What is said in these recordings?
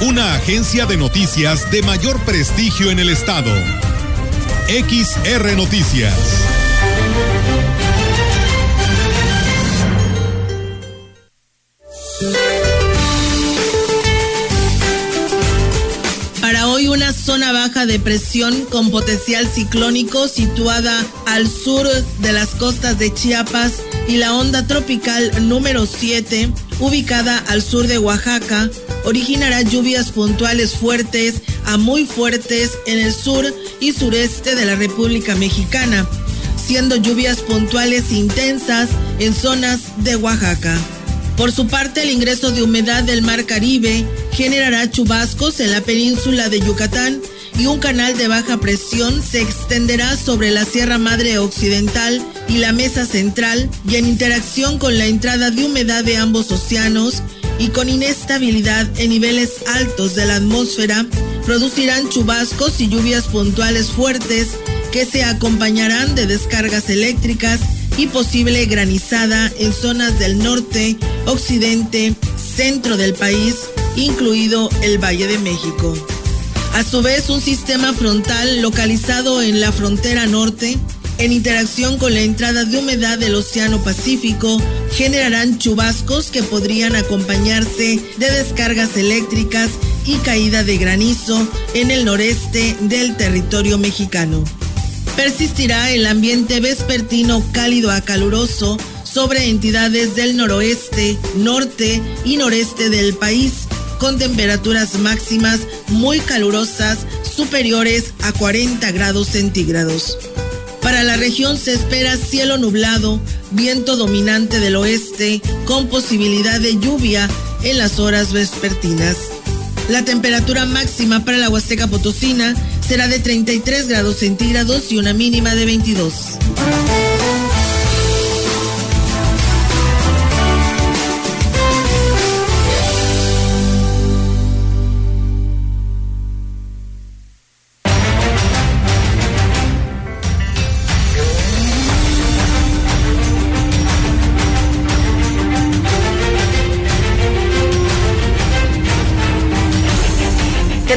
Una agencia de noticias de mayor prestigio en el estado. XR Noticias. Para hoy una zona baja de presión con potencial ciclónico situada al sur de las costas de Chiapas y la onda tropical número 7 ubicada al sur de Oaxaca originará lluvias puntuales fuertes a muy fuertes en el sur y sureste de la República Mexicana, siendo lluvias puntuales intensas en zonas de Oaxaca. Por su parte, el ingreso de humedad del Mar Caribe generará chubascos en la península de Yucatán y un canal de baja presión se extenderá sobre la Sierra Madre Occidental y la Mesa Central y en interacción con la entrada de humedad de ambos océanos y con inestabilidad en niveles altos de la atmósfera, producirán chubascos y lluvias puntuales fuertes que se acompañarán de descargas eléctricas y posible granizada en zonas del norte, occidente, centro del país, incluido el Valle de México. A su vez, un sistema frontal localizado en la frontera norte, en interacción con la entrada de humedad del Océano Pacífico, generarán chubascos que podrían acompañarse de descargas eléctricas y caída de granizo en el noreste del territorio mexicano. Persistirá el ambiente vespertino cálido a caluroso sobre entidades del noroeste, norte y noreste del país, con temperaturas máximas muy calurosas superiores a 40 grados centígrados. Para la región se espera cielo nublado, viento dominante del oeste, con posibilidad de lluvia en las horas vespertinas. La temperatura máxima para la Huasteca Potosina será de 33 grados centígrados y una mínima de 22.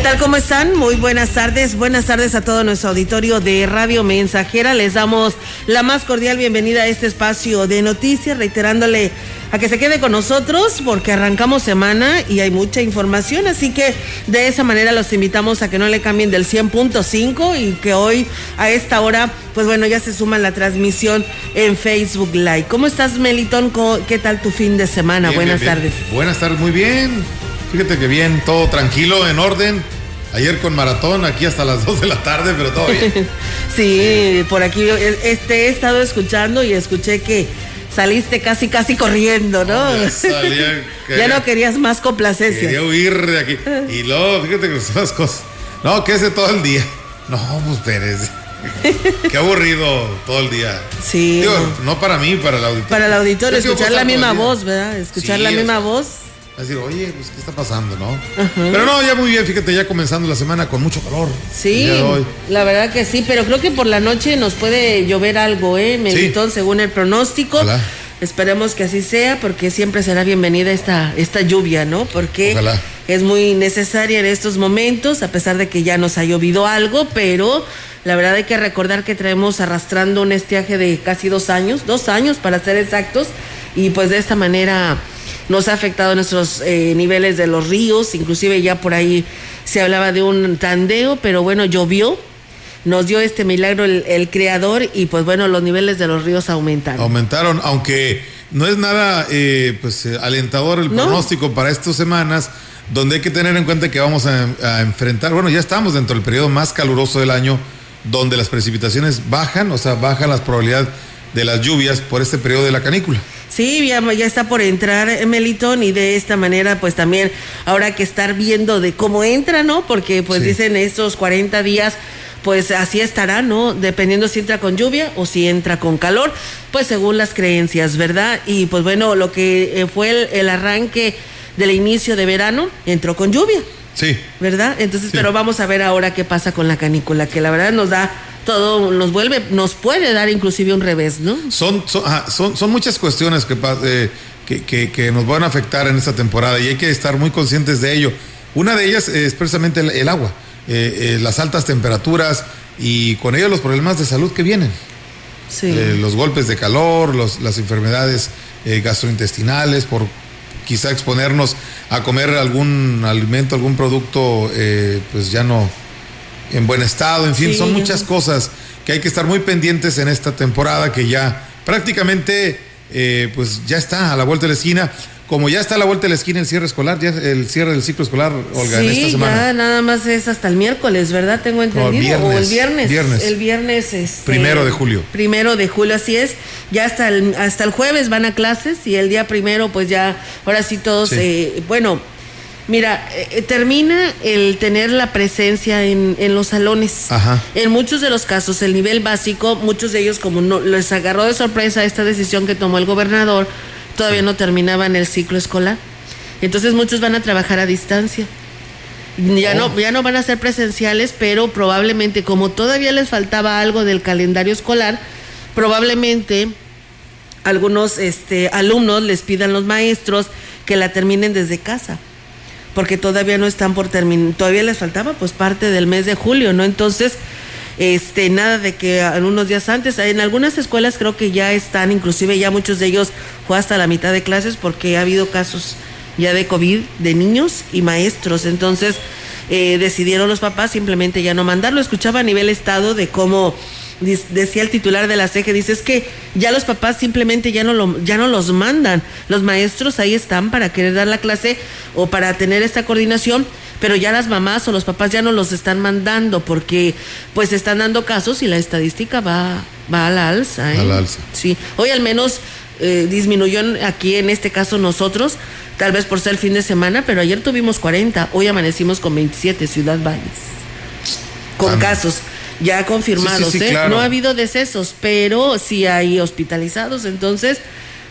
Tal? ¿Cómo están? Muy buenas tardes. Buenas tardes a todo nuestro auditorio de Radio Mensajera. Les damos la más cordial bienvenida a este espacio de noticias, reiterándole a que se quede con nosotros porque arrancamos semana y hay mucha información, así que de esa manera los invitamos a que no le cambien del 100.5 y que hoy a esta hora, pues bueno, ya se suma la transmisión en Facebook Live. ¿Cómo estás, Melitón? ¿Qué tal tu fin de semana? Bien, Buenas bien, bien. tardes. Buenas tardes, muy bien. Fíjate que bien, todo tranquilo, en orden. Ayer con maratón, aquí hasta las 2 de la tarde, pero todo bien. Sí, por aquí este, he estado escuchando y escuché que saliste casi, casi corriendo, ¿no? Ya salía, ya no querías más complacencias. Quería huir de aquí. Y luego, fíjate que son las cosas. No, que ese todo el día. No, pues Pérez. Qué aburrido todo el día. Sí. Digo, no. para mí, para el auditorio. Para el auditorio, escuchar la misma voz, ¿verdad? Escuchar Sí, la misma sea, voz. Decir, oye, pues, ¿qué está pasando, no? Pero no, ya muy bien, fíjate, ya comenzando la semana con mucho calor. Sí, la verdad que sí, pero creo que por la noche nos puede llover algo, ¿eh, Melitón? Según el pronóstico. Ojalá. Esperemos que así sea, porque siempre será bienvenida esta, esta lluvia, ¿no? Porque Ojalá. es muy necesaria en estos momentos, a pesar de que ya nos ha llovido algo, pero la verdad hay que recordar que traemos arrastrando un estiaje de casi dos años, dos años para ser exactos, y pues de esta manera nos ha afectado nuestros eh, niveles de los ríos, inclusive ya por ahí se hablaba de un tandeo, pero bueno, llovió, nos dio este milagro el, el creador y pues bueno, los niveles de los ríos aumentaron. Aumentaron, aunque no es nada eh, pues eh, alentador el No. pronóstico para estas semanas, donde hay que tener en cuenta que vamos a, a enfrentar, bueno, ya estamos dentro del periodo más caluroso del año, donde las precipitaciones bajan, o sea, bajan las probabilidades de las lluvias por este periodo de la canícula. Sí, ya, ya está por entrar Melitón y de esta manera pues también habrá que estar viendo de cómo entra, ¿no? Porque pues dicen estos 40 días pues así estará, ¿no? Dependiendo si entra con lluvia o si entra con calor, pues según las creencias, ¿verdad? Y pues bueno, lo que eh, fue el, arranque del inicio de verano entró con lluvia. Sí. ¿Verdad? Entonces, pero vamos a ver ahora qué pasa con la canícula, que la verdad nos da todo, nos vuelve, nos puede dar inclusive un revés, ¿no? Son, son, son, muchas cuestiones eh, que, que, que, nos van a afectar en esta temporada y hay que estar muy conscientes de ello. Una de ellas es precisamente el agua. Eh, eh, las altas temperaturas y con ello los problemas de salud que vienen. Los golpes de calor, los, las enfermedades gastrointestinales, por quizá exponernos a comer algún alimento, algún producto, pues ya no en buen estado, en fin, son muchas cosas que hay que estar muy pendientes en esta temporada que ya prácticamente pues ya está a la vuelta de la esquina como ya está a la vuelta de la esquina el cierre escolar, ya el cierre del ciclo escolar, Olga, en esta semana. Ya nada más es hasta el miércoles, ¿verdad? Tengo entendido. o el viernes. El viernes es. Este, primero de julio. Primero de julio, así es. Ya hasta el, hasta el jueves van a clases y el día primero, pues ya, ahora sí todos, eh, bueno. Mira, eh, termina el tener la presencia en, en los salones. Ajá. En muchos de los casos, el nivel básico, muchos de ellos como no les agarró de sorpresa esta decisión que tomó el gobernador, todavía no terminaban el ciclo escolar. Entonces muchos van a trabajar a distancia. Ya, no, oh. ya no van a ser presenciales, pero probablemente como todavía les faltaba algo del calendario escolar, probablemente algunos este, alumnos les pidan los maestros que la terminen desde casa, porque todavía no están por terminar, todavía les faltaba pues parte del mes de julio, ¿no? Entonces, este, nada de que en unos días antes, en algunas escuelas creo que ya están, inclusive ya muchos de ellos fue hasta la mitad de clases porque ha habido casos ya de COVID de niños y maestros, entonces eh, decidieron los papás simplemente ya no mandarlo, escuchaba a nivel estado de cómo decía el titular de la CEGE, dice es que ya los papás simplemente ya no lo, ya no los mandan, los maestros ahí están para querer dar la clase o para tener esta coordinación, pero ya las mamás o los papás ya no los están mandando porque pues están dando casos y la estadística va, va a la alza. ¿eh? A la alza. Sí, hoy al menos eh, disminuyó aquí en este caso nosotros, tal vez por ser el fin de semana, pero ayer tuvimos 40, hoy amanecimos con 27 Ciudad Valles, con casos ya confirmados. ¿eh? No ha habido decesos, pero sí hay hospitalizados, entonces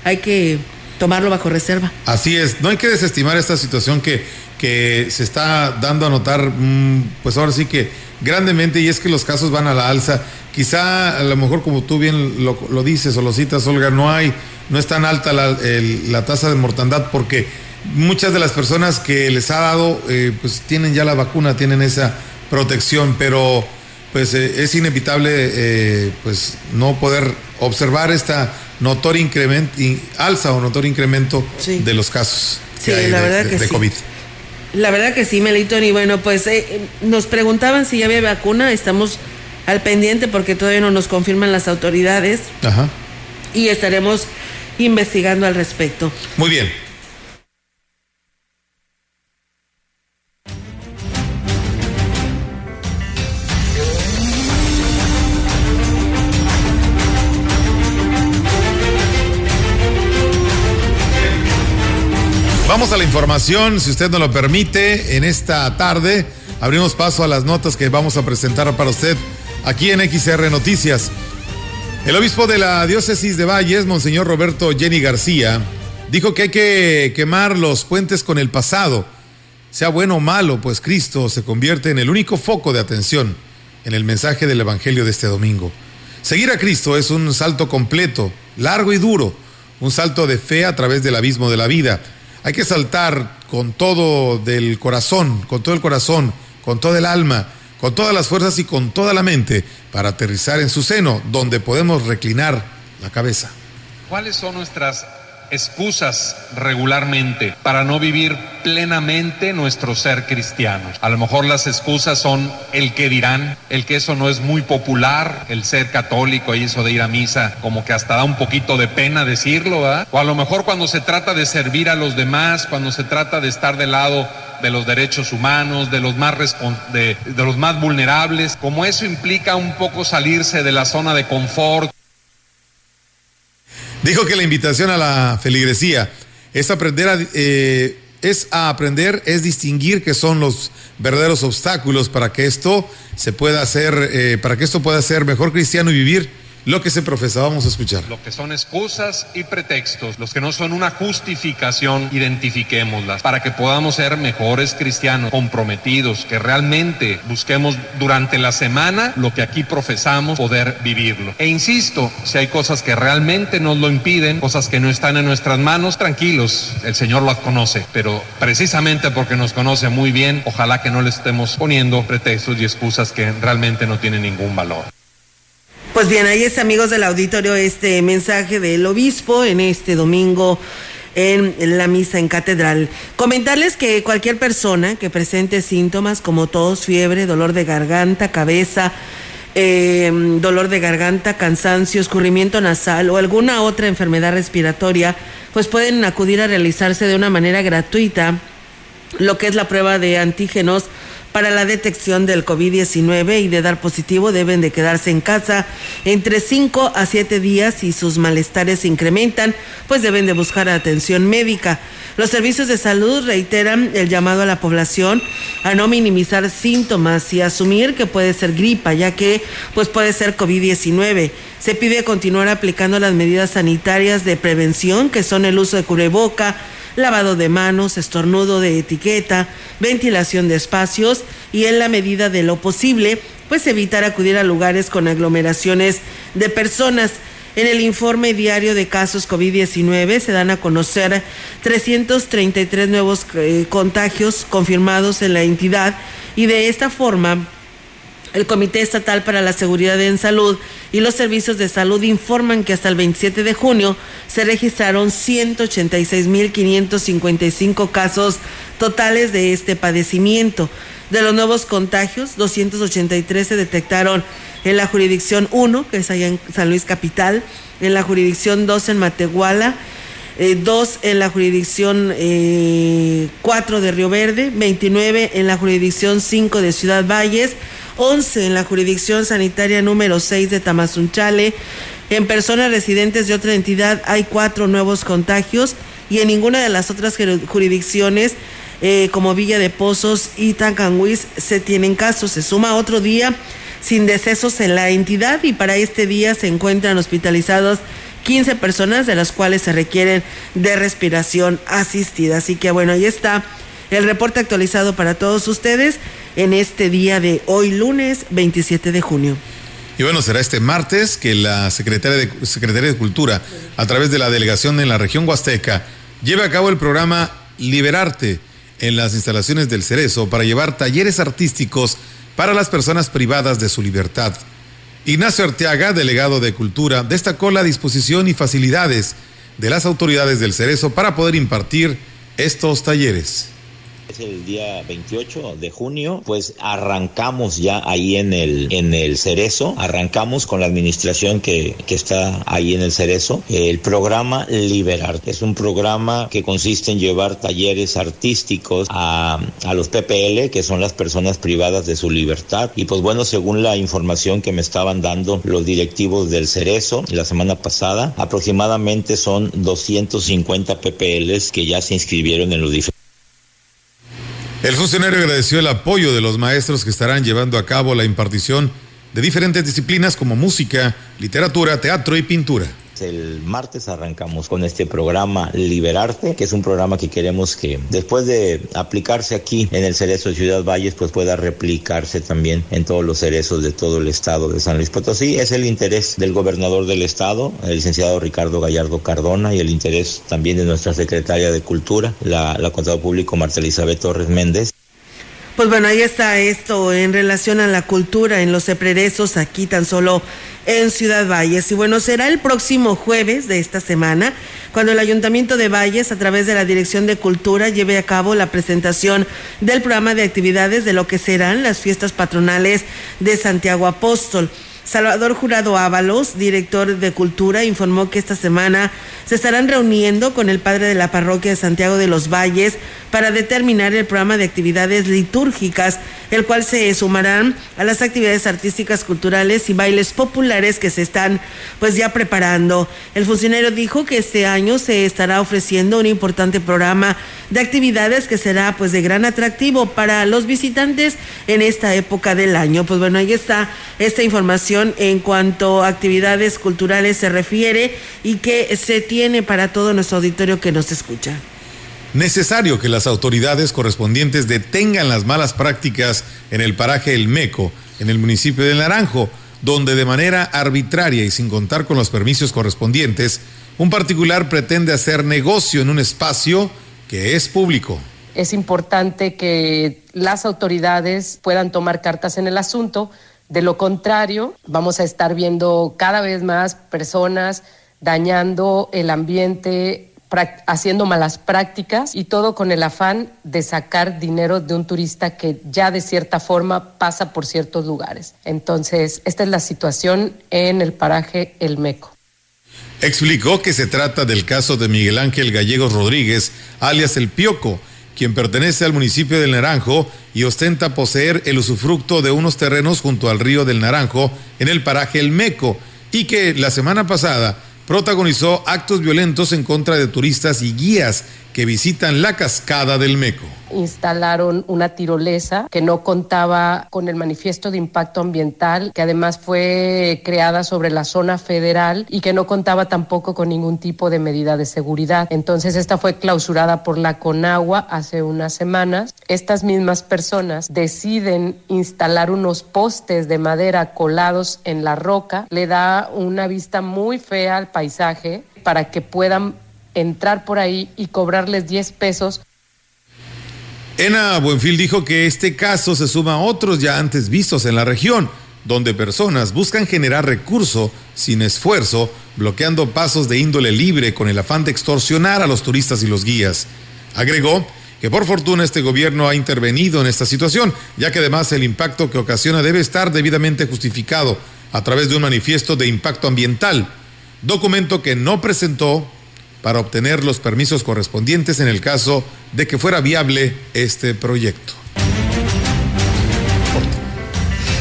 hay que tomarlo bajo reserva. Así es, no hay que desestimar esta situación que, que se está dando a notar, mm, pues ahora sí que grandemente, y es que los casos van a la alza. Quizá a lo mejor como tú bien lo, lo dices o lo citas, Olga, no hay, no es tan alta la, la, tasa de mortandad porque muchas de las personas que les ha dado, eh, pues tienen ya la vacuna, tienen esa protección, pero pues eh, es inevitable eh, pues no poder observar esta notoria incremento, alza o notorio incremento de los casos de, COVID. La verdad que sí, Melitón. Y bueno, pues eh, nos preguntaban si ya había vacuna. Estamos al pendiente porque todavía no nos confirman las autoridades. Ajá. Y estaremos investigando al respecto. Muy bien. Vamos a la información, si usted nos lo permite, en esta tarde abrimos paso a las notas que vamos a presentar para usted aquí en XR Noticias. El obispo de la diócesis de Valles, Monseñor Roberto Jenny García, dijo que hay que quemar los puentes con el pasado, sea bueno o malo, pues Cristo se convierte en el único foco de atención en el mensaje del Evangelio de este domingo. Seguir a Cristo es un salto completo, largo y duro, un salto de fe a través del abismo de la vida hay que saltar con todo del corazón, con todo el corazón, con todo el alma, con todas las fuerzas y con toda la mente para aterrizar en su seno, donde podemos reclinar la cabeza. ¿Cuáles son nuestras excusas regularmente para no vivir plenamente nuestro ser cristiano. A lo mejor las excusas son el que dirán, el que eso no es muy popular, el ser católico y eso de ir a misa, como que hasta da un poquito de pena decirlo, ¿verdad? O a lo mejor cuando se trata de servir a los demás, cuando se trata de estar del lado de los derechos humanos, de los más de, de los más vulnerables, como eso implica un poco salirse de la zona de confort Dijo que la invitación a la feligresía es aprender a, eh, es a aprender, es distinguir qué son los verdaderos obstáculos para que esto se pueda hacer, eh, para que esto pueda ser mejor cristiano y vivir lo que se profesa. Vamos a escuchar. Lo que son excusas y pretextos, los que no son una justificación, identifiquémoslas para que podamos ser mejores cristianos, comprometidos, que realmente busquemos durante la semana lo que aquí profesamos, poder vivirlo. E insisto, si hay cosas que realmente nos lo impiden, cosas que no están en nuestras manos, tranquilos, el Señor las conoce, pero precisamente porque nos conoce muy bien, ojalá que no le estemos poniendo pretextos y excusas que realmente no tienen ningún valor. Pues bien, ahí es amigos del auditorio este mensaje del obispo en este domingo en la misa en catedral. Comentarles que cualquier persona que presente síntomas como tos, fiebre, dolor de garganta, cabeza, eh, dolor de garganta, cansancio, escurrimiento nasal o alguna otra enfermedad respiratoria, pues pueden acudir a realizarse de una manera gratuita lo que es la prueba de antígenos para la detección del COVID-19 y de dar positivo deben de quedarse en casa entre 5 a 7 días y sus malestares se incrementan, pues deben de buscar atención médica. Los servicios de salud reiteran el llamado a la población a no minimizar síntomas y asumir que puede ser gripa, ya que pues puede ser COVID-19. Se pide continuar aplicando las medidas sanitarias de prevención, que son el uso de cubreboca, lavado de manos, estornudo de etiqueta, ventilación de espacios y en la medida de lo posible, pues evitar acudir a lugares con aglomeraciones de personas. En el informe diario de casos COVID-19 se dan a conocer 333 nuevos eh, contagios confirmados en la entidad y de esta forma el Comité Estatal para la Seguridad en Salud y los servicios de salud informan que hasta el 27 de junio se registraron 186.555 casos totales de este padecimiento. De los nuevos contagios, 283 se detectaron en la jurisdicción 1, que es allá en San Luis Capital, en la jurisdicción 2 en Matehuala, eh, 2 en la jurisdicción eh, 4 de Río Verde, 29 en la jurisdicción 5 de Ciudad Valles, 11 en la jurisdicción sanitaria número 6 de Tamazunchale. En personas residentes de otra entidad hay cuatro nuevos contagios y en ninguna de las otras jurisdicciones eh, como Villa de Pozos y Tancanhuiz se tienen casos. Se suma otro día sin decesos en la entidad y para este día se encuentran hospitalizados 15 personas de las cuales se requieren de respiración asistida. Así que bueno, ahí está el reporte actualizado para todos ustedes en este día de hoy lunes 27 de junio. Y bueno, será este martes que la Secretaría de, Secretaría de Cultura, a través de la delegación en la región Huasteca, lleve a cabo el programa Liberarte en las instalaciones del Cerezo para llevar talleres artísticos para las personas privadas de su libertad. Ignacio Arteaga, delegado de Cultura, destacó la disposición y facilidades de las autoridades del Cerezo para poder impartir estos talleres es el día 28 de junio, pues arrancamos ya ahí en el, en el Cerezo, arrancamos con la administración que, que está ahí en el Cerezo, el programa Liberar. Es un programa que consiste en llevar talleres artísticos a, a los PPL, que son las personas privadas de su libertad. Y pues bueno, según la información que me estaban dando los directivos del Cerezo la semana pasada, aproximadamente son 250 PPLs que ya se inscribieron en los diferentes el funcionario agradeció el apoyo de los maestros que estarán llevando a cabo la impartición de diferentes disciplinas como música, literatura, teatro y pintura. El martes arrancamos con este programa Liberarte, que es un programa que queremos que después de aplicarse aquí en el Cerezo de Ciudad Valles, pues pueda replicarse también en todos los cerezos de todo el estado de San Luis Potosí. Es el interés del gobernador del estado, el licenciado Ricardo Gallardo Cardona, y el interés también de nuestra secretaria de Cultura, la, la contadora público Marta Elizabeth Torres Méndez. Pues bueno, ahí está esto en relación a la cultura en los seprerezos aquí tan solo en Ciudad Valles. Y bueno, será el próximo jueves de esta semana cuando el Ayuntamiento de Valles, a través de la Dirección de Cultura, lleve a cabo la presentación del programa de actividades de lo que serán las fiestas patronales de Santiago Apóstol. Salvador Jurado Ábalos, director de Cultura, informó que esta semana se estarán reuniendo con el padre de la parroquia de Santiago de los Valles para determinar el programa de actividades litúrgicas el cual se sumarán a las actividades artísticas, culturales y bailes populares que se están pues ya preparando. El funcionario dijo que este año se estará ofreciendo un importante programa de actividades que será pues de gran atractivo para los visitantes en esta época del año. Pues bueno, ahí está esta información en cuanto a actividades culturales se refiere y que se tiene para todo nuestro auditorio que nos escucha necesario que las autoridades correspondientes detengan las malas prácticas en el paraje El Meco, en el municipio de Naranjo, donde de manera arbitraria y sin contar con los permisos correspondientes, un particular pretende hacer negocio en un espacio que es público. Es importante que las autoridades puedan tomar cartas en el asunto. De lo contrario, vamos a estar viendo cada vez más personas dañando el ambiente haciendo malas prácticas y todo con el afán de sacar dinero de un turista que ya de cierta forma pasa por ciertos lugares. Entonces, esta es la situación en el paraje El Meco. Explicó que se trata del caso de Miguel Ángel Gallegos Rodríguez, alias El Pioco, quien pertenece al municipio del Naranjo y ostenta poseer el usufructo de unos terrenos junto al río del Naranjo en el paraje El Meco, y que la semana pasada protagonizó actos violentos en contra de turistas y guías que visitan la cascada del Meco. Instalaron una tirolesa que no contaba con el manifiesto de impacto ambiental, que además fue creada sobre la zona federal y que no contaba tampoco con ningún tipo de medida de seguridad. Entonces esta fue clausurada por la Conagua hace unas semanas. Estas mismas personas deciden instalar unos postes de madera colados en la roca. Le da una vista muy fea al paisaje para que puedan entrar por ahí y cobrarles 10 pesos. Ena Buenfil dijo que este caso se suma a otros ya antes vistos en la región, donde personas buscan generar recurso sin esfuerzo, bloqueando pasos de índole libre con el afán de extorsionar a los turistas y los guías. Agregó que por fortuna este gobierno ha intervenido en esta situación, ya que además el impacto que ocasiona debe estar debidamente justificado a través de un manifiesto de impacto ambiental, documento que no presentó para obtener los permisos correspondientes en el caso de que fuera viable este proyecto.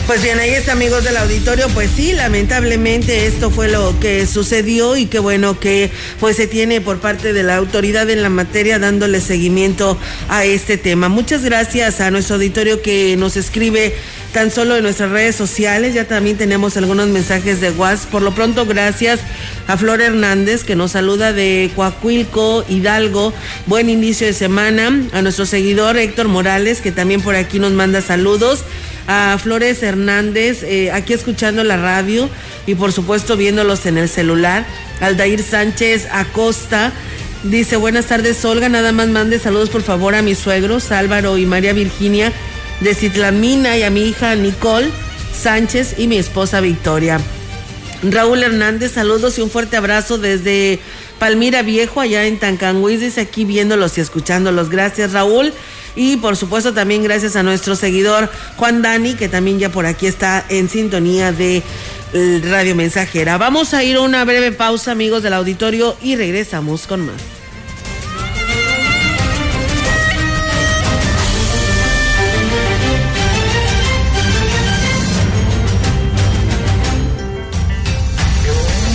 Pues bien, ahí está, amigos del auditorio. Pues sí, lamentablemente esto fue lo que sucedió y qué bueno que pues se tiene por parte de la autoridad en la materia dándole seguimiento a este tema. Muchas gracias a nuestro auditorio que nos escribe tan solo en nuestras redes sociales. Ya también tenemos algunos mensajes de WhatsApp. Por lo pronto, gracias a Flor Hernández que nos saluda de Coahuilco, Hidalgo. Buen inicio de semana. A nuestro seguidor Héctor Morales que también por aquí nos manda saludos a Flores Hernández, eh, aquí escuchando la radio y por supuesto viéndolos en el celular. Aldair Sánchez Acosta dice, buenas tardes Olga, nada más mande saludos por favor a mis suegros Álvaro y María Virginia de Citlamina y a mi hija Nicole Sánchez y mi esposa Victoria. Raúl Hernández, saludos y un fuerte abrazo desde Palmira Viejo, allá en Tancanguis, dice aquí viéndolos y escuchándolos. Gracias Raúl. Y por supuesto también gracias a nuestro seguidor Juan Dani, que también ya por aquí está en sintonía de eh, Radio Mensajera. Vamos a ir a una breve pausa, amigos del auditorio, y regresamos con más.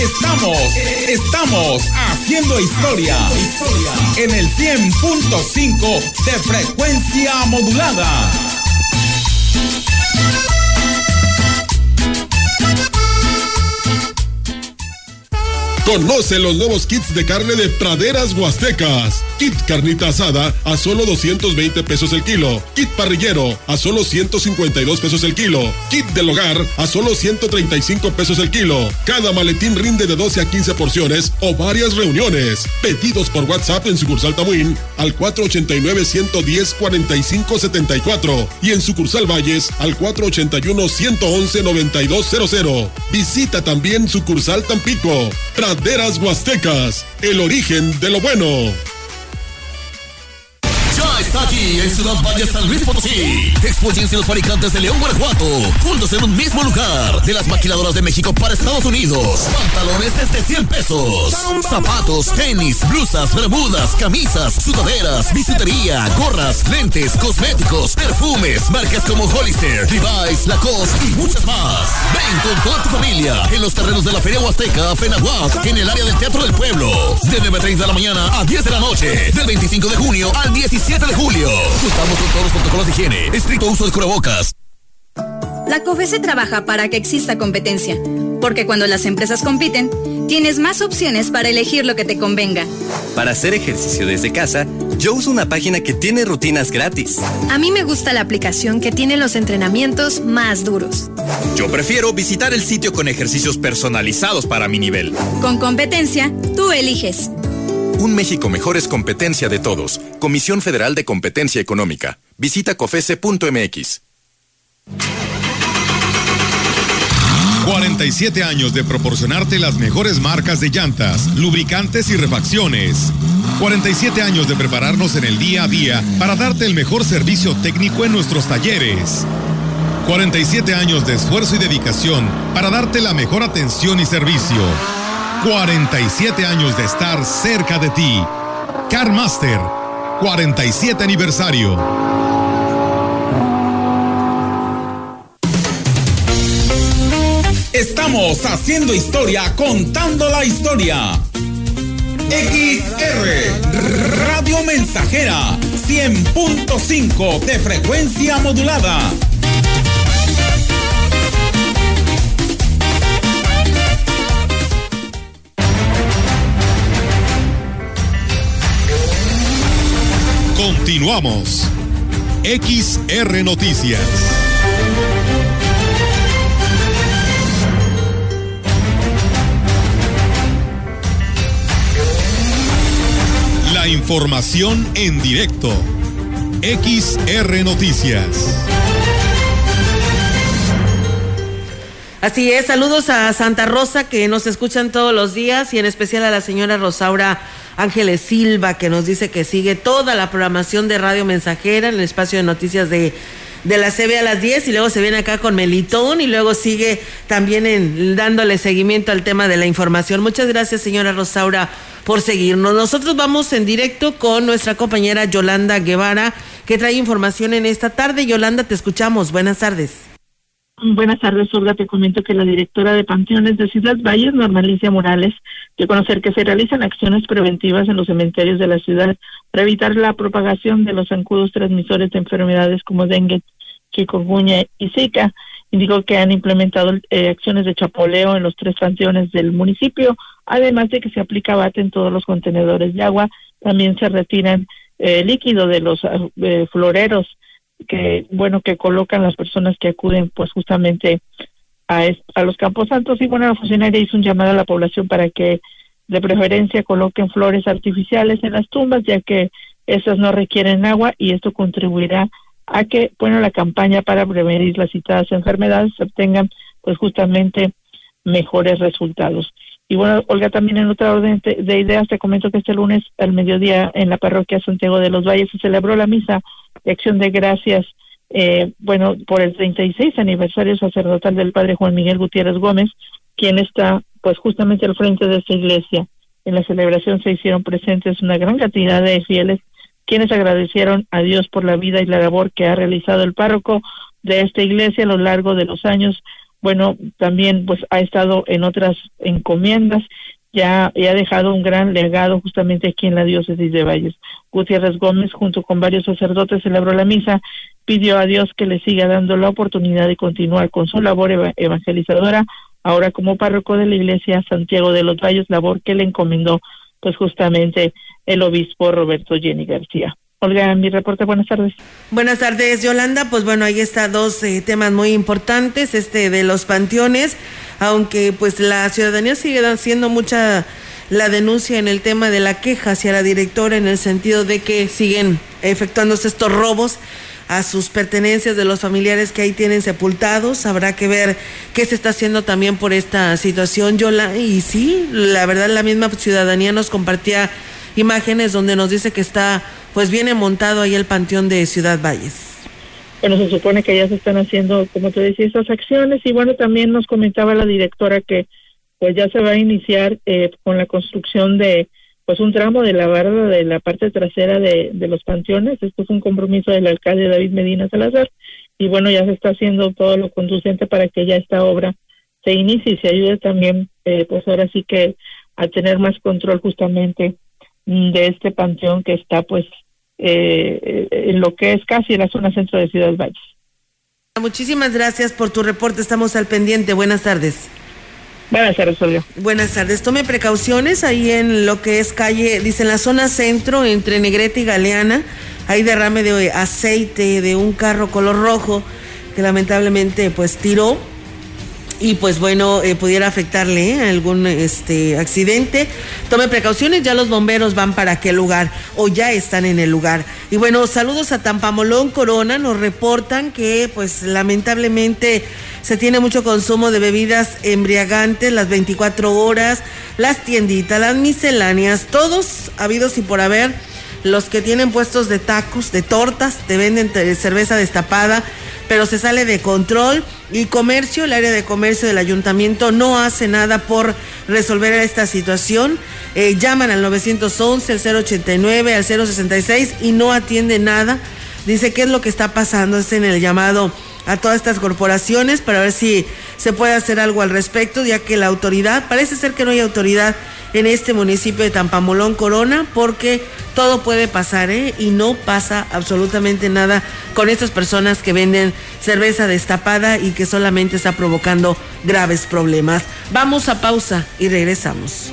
Estamos, estamos haciendo historia en el 100.5 de frecuencia modulada. Conoce los nuevos kits de carne de praderas huastecas Kit carnita asada a solo 220 pesos el kilo. Kit parrillero a solo 152 pesos el kilo. Kit del hogar a solo 135 pesos el kilo. Cada maletín rinde de 12 a 15 porciones o varias reuniones. Pedidos por WhatsApp en sucursal Tamuín al 489 110 45 74 y en sucursal Valles al 481 111 9200. Visita también sucursal Tampico. Huastecas, el origen de lo bueno aquí en Ciudad Valle San Luis Potosí. Expóyense los fabricantes de León, Guanajuato, juntos en un mismo lugar. De las maquiladoras de México para Estados Unidos. Pantalones desde 100 pesos. Zapatos, tenis, blusas, bermudas, camisas, sudaderas, bisutería, gorras, lentes, cosméticos, perfumes, marcas como Hollister, Levi's, Lacoste y muchas más. Ven con toda tu familia en los terrenos de la Feria Huasteca, Fenahuac, en el área del Teatro del Pueblo. De 9.30 de la mañana a 10 de la noche. Del 25 de junio al 17 de julio. Estamos con todos los protocolos de higiene. Estricto uso de cubrebocas. La COFESE trabaja para que exista competencia, porque cuando las empresas compiten, tienes más opciones para elegir lo que te convenga. Para hacer ejercicio desde casa, yo uso una página que tiene rutinas gratis. A mí me gusta la aplicación que tiene los entrenamientos más duros. Yo prefiero visitar el sitio con ejercicios personalizados para mi nivel. Con competencia, tú eliges. Un México mejor es competencia de todos. Comisión Federal de Competencia Económica. Visita cofese.mx. 47 años de proporcionarte las mejores marcas de llantas, lubricantes y refacciones. 47 años de prepararnos en el día a día para darte el mejor servicio técnico en nuestros talleres. 47 años de esfuerzo y dedicación para darte la mejor atención y servicio. 47 años de estar cerca de ti. CarMaster, 47 aniversario. Estamos haciendo historia, contando la historia. XR Radio Mensajera 100.5 de frecuencia modulada Continuamos. XR Noticias. La información en directo. XR Noticias. Así es, saludos a Santa Rosa que nos escuchan todos los días y en especial a la señora Rosaura Ángeles Silva, que nos dice que sigue toda la programación de Radio Mensajera en el espacio de noticias de, de la CB a las 10 y luego se viene acá con Melitón y luego sigue también en, dándole seguimiento al tema de la información. Muchas gracias, señora Rosaura, por seguirnos. Nosotros vamos en directo con nuestra compañera Yolanda Guevara, que trae información en esta tarde. Yolanda, te escuchamos. Buenas tardes. Buenas tardes, Olga. Te comento que la directora de Panteones de Ciudad Valles, Normalicia Morales, dio conocer que se realizan acciones preventivas en los cementerios de la ciudad para evitar la propagación de los zancudos transmisores de enfermedades como dengue, chikungunya y zika. Indicó que han implementado eh, acciones de chapoleo en los tres panteones del municipio, además de que se aplica bate en todos los contenedores de agua. También se retiran eh, líquido de los eh, floreros que bueno que colocan las personas que acuden pues justamente a, a los campos santos y bueno la funcionaria hizo un llamado a la población para que de preferencia coloquen flores artificiales en las tumbas ya que esas no requieren agua y esto contribuirá a que bueno la campaña para prevenir las citadas enfermedades obtengan pues justamente mejores resultados y bueno, Olga, también en otra orden de ideas te comento que este lunes al mediodía en la parroquia Santiago de los Valles se celebró la misa de acción de gracias, eh, bueno, por el 36 aniversario sacerdotal del padre Juan Miguel Gutiérrez Gómez, quien está pues justamente al frente de esta iglesia. En la celebración se hicieron presentes una gran cantidad de fieles quienes agradecieron a Dios por la vida y la labor que ha realizado el párroco de esta iglesia a lo largo de los años bueno, también pues ha estado en otras encomiendas, ya y ha dejado un gran legado justamente aquí en la diócesis de Valles. Gutiérrez Gómez, junto con varios sacerdotes, celebró la misa, pidió a Dios que le siga dando la oportunidad de continuar con su labor evangelizadora, ahora como párroco de la iglesia Santiago de los Valles, labor que le encomendó pues justamente el obispo Roberto Jenny García. Olga, mi reporte, buenas tardes. Buenas tardes, Yolanda. Pues bueno, ahí está dos eh, temas muy importantes, este de los panteones, aunque pues la ciudadanía sigue haciendo mucha la denuncia en el tema de la queja hacia la directora en el sentido de que siguen efectuándose estos robos a sus pertenencias de los familiares que ahí tienen sepultados. Habrá que ver qué se está haciendo también por esta situación, Yola. Y sí, la verdad la misma ciudadanía nos compartía imágenes donde nos dice que está, pues viene montado ahí el panteón de Ciudad Valles. Bueno, se supone que ya se están haciendo, como te decía, estas acciones y bueno, también nos comentaba la directora que pues ya se va a iniciar eh, con la construcción de pues un tramo de la barda de la parte trasera de, los panteones. Esto es un compromiso del alcalde David Medina Salazar y bueno, ya se está haciendo todo lo conducente para que ya esta obra se inicie y se ayude también, eh, pues ahora sí que a tener más control justamente de este panteón que está pues eh, en lo que es casi la zona centro de Ciudad Valles. Muchísimas gracias por tu reporte, estamos al pendiente. Buenas tardes. Buenas tardes, Olga. Buenas tardes. Tome precauciones ahí en lo que es calle, dice en la zona centro, entre Negrete y Galeana. Hay derrame de aceite de un carro color rojo que lamentablemente pues tiró y pues bueno, eh, pudiera afectarle ¿eh? algún este accidente. Tome precauciones, ya los bomberos van para aquel lugar o ya están en el lugar. Y bueno, saludos a Tampamolón Corona, nos reportan que pues lamentablemente se tiene mucho consumo de bebidas embriagantes las 24 horas, las tienditas, las misceláneas, todos habidos y por haber los que tienen puestos de tacos, de tortas, te venden cerveza destapada, pero se sale de control y comercio, el área de comercio del ayuntamiento no hace nada por resolver esta situación. Eh, llaman al 911, al 089, al 066 y no atiende nada. Dice qué es lo que está pasando, es en el llamado a todas estas corporaciones para ver si se puede hacer algo al respecto, ya que la autoridad, parece ser que no hay autoridad en este municipio de Tampamolón Corona, porque todo puede pasar, ¿eh? Y no pasa absolutamente nada con estas personas que venden cerveza destapada y que solamente está provocando graves problemas. Vamos a pausa y regresamos.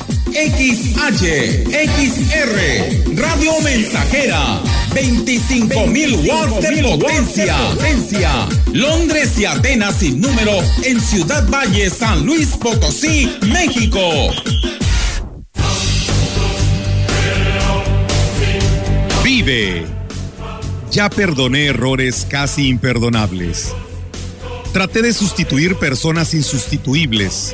XH, XR, Radio Mensajera, 25.000 watts de potencia. potencia. Londres y Atenas sin número en Ciudad Valle, San Luis Potosí, México. Vive. Ya perdoné errores casi imperdonables. Traté de sustituir personas insustituibles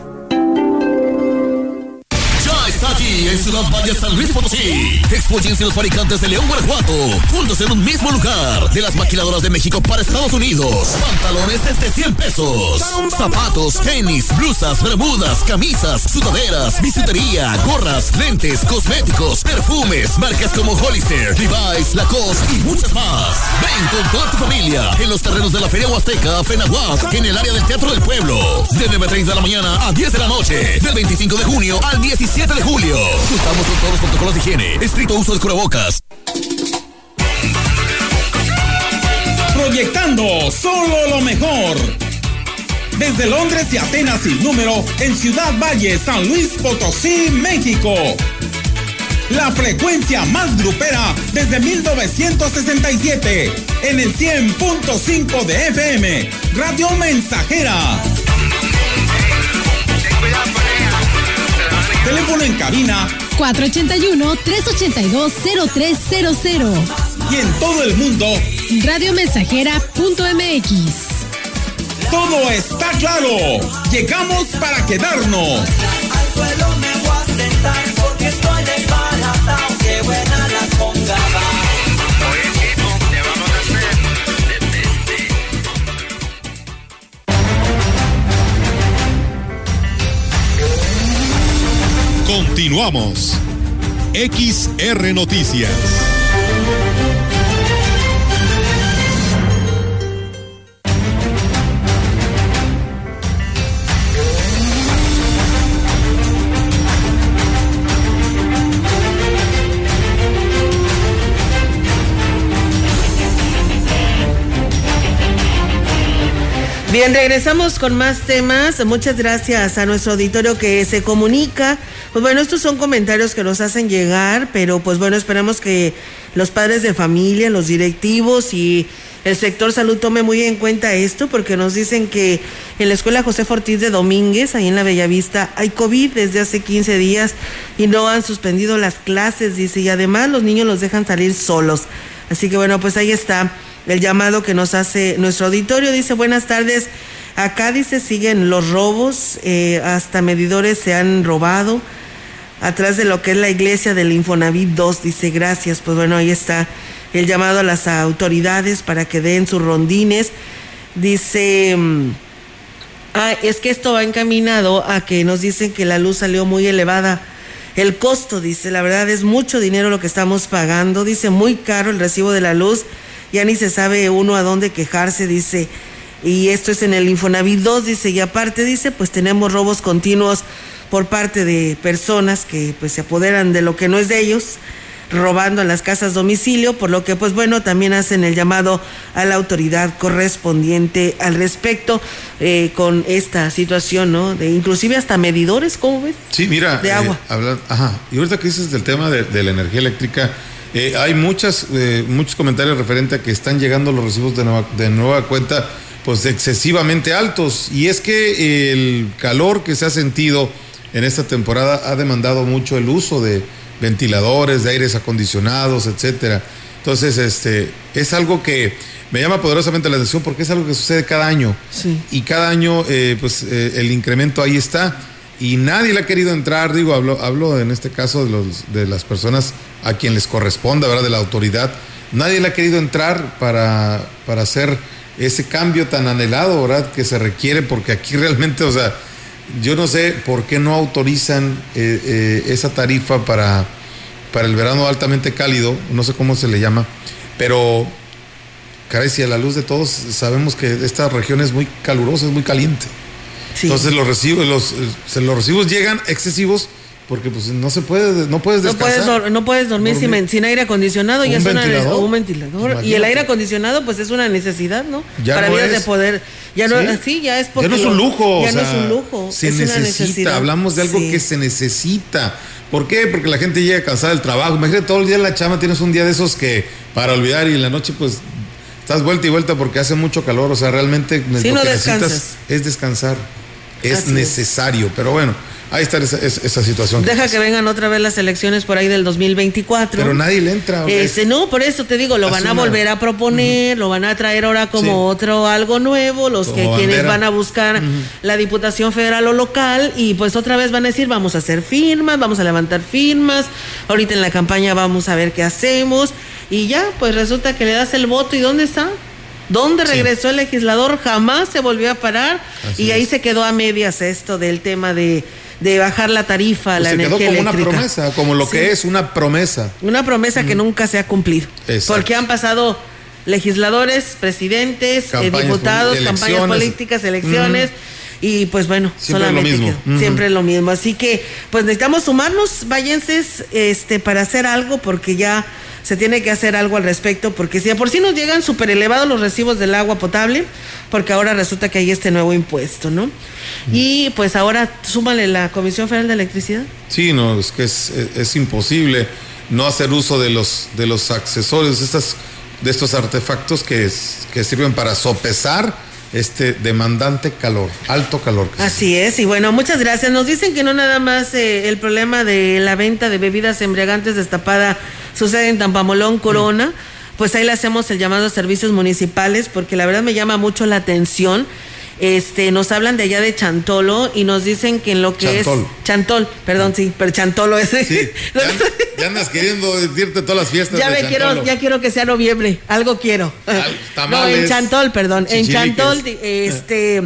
En Ciudad Valle San Luis Potosí. Expóyense los fabricantes de León, Guanajuato, juntos en un mismo lugar. De las maquiladoras de México para Estados Unidos. Pantalones desde 100 pesos. Zapatos, tenis, blusas, bermudas, camisas, sudaderas, bisutería, gorras, lentes, cosméticos, perfumes, marcas como Hollister, Levi's, Lacoste y muchas más. Ven con toda tu familia en los terrenos de la Feria Huasteca, Fenahuac, en el área del Teatro del Pueblo. De 9.30 de la mañana a 10 de la noche. Del 25 de junio al 17 de julio. Contamos con todos los protocolos de higiene, estricto uso de cubrebocas. Proyectando solo lo mejor. Desde Londres y Atenas sin número, en Ciudad Valle, San Luis Potosí, México. La frecuencia más grupera desde 1967, en el 100.5 de FM, Radio Mensajera. Teléfono en cabina 481-382-0300. Y en todo el mundo, radiomensajera.mx. Todo está claro. Llegamos para quedarnos. Al suelo me voy a sentar porque estoy desbaratado. Qué buena la conga Continuamos. XR Noticias. Bien, regresamos con más temas. Muchas gracias a nuestro auditorio que se comunica. Pues bueno, estos son comentarios que nos hacen llegar, pero pues bueno, esperamos que los padres de familia, los directivos y el sector salud tome muy en cuenta esto, porque nos dicen que en la escuela José Ortiz de Domínguez, ahí en la Bellavista, hay COVID desde hace 15 días y no han suspendido las clases, dice, y además los niños los dejan salir solos. Así que bueno, pues ahí está el llamado que nos hace nuestro auditorio. Dice, buenas tardes. Acá dice, siguen los robos, eh, hasta medidores se han robado. Atrás de lo que es la iglesia del Infonavit 2, dice, gracias. Pues bueno, ahí está el llamado a las autoridades para que den sus rondines. Dice, mm, ah, es que esto va encaminado a que nos dicen que la luz salió muy elevada. El costo, dice, la verdad es mucho dinero lo que estamos pagando. Dice, muy caro el recibo de la luz ya ni se sabe uno a dónde quejarse, dice. Y esto es en el Infonavit 2, dice, y aparte dice, pues tenemos robos continuos por parte de personas que pues se apoderan de lo que no es de ellos. robando en las casas domicilio, por lo que pues bueno, también hacen el llamado a la autoridad correspondiente al respecto eh, con esta situación, ¿no? De inclusive hasta medidores, ¿cómo ves? Sí, mira, De agua. eh, habla- ajá. Y ahorita que dices del tema de, de la energía eléctrica, eh, hay muchas, eh, muchos comentarios referentes a que están llegando los recibos de nueva, de nueva cuenta pues excesivamente altos. Y es que el calor que se ha sentido en esta temporada ha demandado mucho el uso de ventiladores, de aires acondicionados, etcétera. Entonces, este, es algo que me llama poderosamente la atención porque es algo que sucede cada año. Y cada año, eh, pues, eh, el incremento ahí está. Y nadie le ha querido entrar, digo, hablo, hablo en este caso de, los, de las personas a quien les corresponda, ¿verdad? De la autoridad. Nadie le ha querido entrar para, para hacer ese cambio tan anhelado, ¿verdad? Que se requiere, porque aquí realmente, o sea, yo no sé por qué no autorizan eh, eh, esa tarifa para, para el verano altamente cálido, no sé cómo se le llama, pero, caray, si a la luz de todos sabemos que esta región es muy calurosa, es muy caliente. Entonces los recibos, los, eh, los recibos llegan excesivos porque pues no se puede, no puedes No descansar. puedes, no puedes dormir, sin- Dormir. Sin, aire acondicionado, ya es una o un ventilador. Y el aire acondicionado, pues es una necesidad, ¿no? Ya Para no vías de es. poder. Ya no, Sí. sí, ya es Ya porque no es un lujo. Ya o no es un lujo. Se es una necesita. necesidad. Hablamos de algo Sí. que se necesita. ¿Por qué? Porque la gente llega cansada del trabajo. Imagínate todo el día en la chama, tienes un día de esos que para olvidar y en la noche pues estás vuelta y vuelta porque hace mucho calor. O sea, realmente Sí, lo no que descansas. necesitas es descansar. Es Así es. necesario. Pero bueno, ahí está esa, esa- esa situación. Deja que vengan otra vez las elecciones por ahí del 2024. Pero nadie le entra. Este, no, por eso te digo, lo van a volver a proponer, lo van a traer ahora como Sí. otro algo nuevo, los que quienes van a buscar la diputación federal o local y pues otra vez van a decir, vamos a hacer firmas, vamos a levantar firmas, ahorita en la campaña vamos a ver qué hacemos y ya, pues resulta que le das el voto y ¿dónde está? ¿Dónde Sí. regresó el legislador? Jamás se volvió a parar Así y ahí es. se quedó a medias esto del tema de, de bajar la tarifa a Pues la se quedó energía como una promesa, como lo Sí. que es una promesa. Una promesa que nunca se ha cumplido. Exacto. Porque han pasado legisladores, presidentes, eh, diputados, campañas políticas, elecciones. Y pues bueno, Siempre solamente lo mismo. Ujú. siempre lo mismo. Así que pues necesitamos sumarnos, vallenses, este, para hacer algo, porque ya se tiene que hacer algo al respecto, porque si de por sí nos llegan súper elevados los recibos del agua potable, porque ahora resulta que hay este nuevo impuesto, ¿no? Y pues ahora súmale la Comisión Federal de Electricidad. Sí, no, es que es, es- es imposible no hacer uso de los, de los accesorios, estas, de estos artefactos que, es- que sirven para sopesar este demandante calor, alto calor. Así es, y bueno, muchas gracias. Nos dicen que no nada más eh, el problema de la venta de bebidas embriagantes destapada sucede en Tampamolón, Corona. Pues ahí le hacemos el llamado a servicios municipales, porque la verdad me llama mucho la atención. Este, nos hablan de allá de Chantolo y nos dicen que en lo que Chantol. es Chantol, perdón, sí, pero Chantolo es. Sí, ya, ya andas queriendo irte todas las fiestas. Ya de me quiero, ya quiero que sea noviembre, algo quiero. no, tamales, en Chantol, perdón, en. Chantol, este,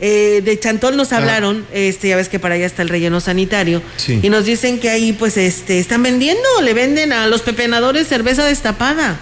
eh, de Chantol nos hablaron, este, ya ves que para allá está el relleno sanitario, Sí. y nos dicen que ahí, pues, este, están vendiendo, le venden a los pepenadores cerveza destapada.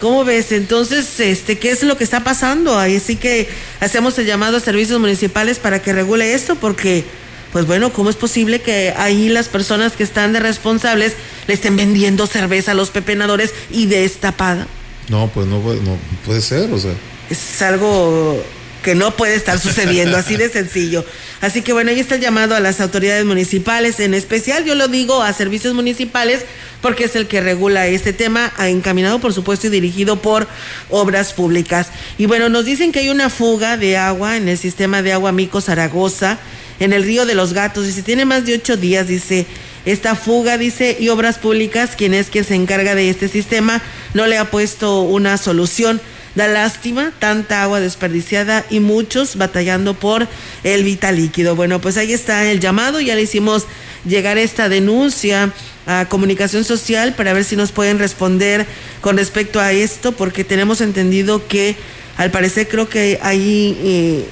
¿Cómo ves? Entonces, este, ¿qué es lo que está pasando? Ahí sí que hacemos el llamado a servicios municipales para que regule esto, porque, pues bueno, ¿cómo es posible que ahí las personas que están de responsables le estén vendiendo cerveza a los pepenadores y destapada? No, pues no, puede- no puede ser, o sea. Es algo que no puede estar sucediendo, así de sencillo. Así que bueno, ahí está el llamado a las autoridades municipales, en especial yo lo digo a servicios municipales, porque es el que regula este tema, ah, encaminado por supuesto y dirigido por obras públicas. Y bueno, nos dicen que hay una fuga de agua en el sistema de agua Mico Zaragoza, en el río de los gatos, si tiene más de ocho días, dice, esta fuga, dice, y obras públicas, quien es quien se encarga de este sistema, no le ha puesto una solución. Da lástima, tanta agua desperdiciada y muchos batallando por el vital líquido. Bueno, pues ahí está el llamado, ya le hicimos llegar esta denuncia a comunicación social para ver si nos pueden responder con respecto a esto, porque tenemos entendido que al parecer creo que ahí eh,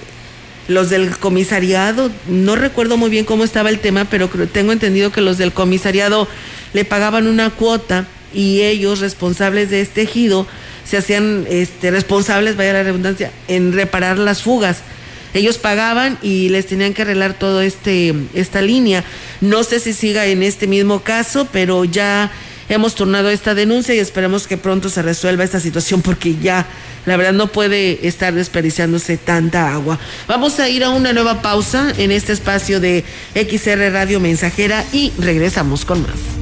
los del comisariado, no recuerdo muy bien cómo estaba el tema, pero tengo entendido que los del comisariado le pagaban una cuota y ellos, responsables de este ejido, se hacían este, responsables, vaya la redundancia, en reparar las fugas. Ellos pagaban y les tenían que arreglar todo este esta línea. No sé si siga en este mismo caso, pero ya hemos turnado esta denuncia y esperemos que pronto se resuelva esta situación porque ya la verdad no puede estar desperdiciándose tanta agua. Vamos a ir a una nueva pausa en este espacio de XR Radio Mensajera y regresamos con más.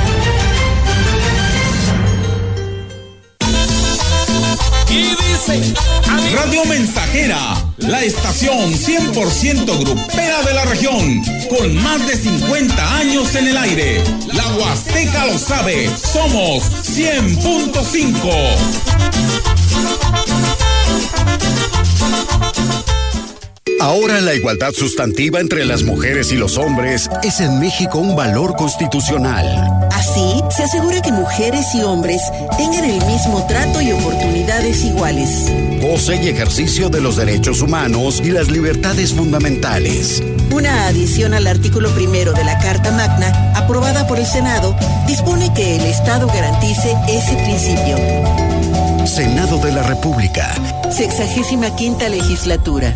Radio Mensajera, la estación 100% grupera de la región, con más de 50 años en el aire. La Huasteca lo sabe, somos 100.5. Ahora la igualdad sustantiva entre las mujeres y los hombres es en México un valor constitucional. Así, se asegura que mujeres y hombres tengan el mismo trato y oportunidades iguales. Goce y ejercicio de los derechos humanos y las libertades fundamentales. Una adición al artículo primero de la Carta Magna, aprobada por el Senado, dispone que el Estado garantice ese principio. Senado de la República. Sexagésima quinta legislatura.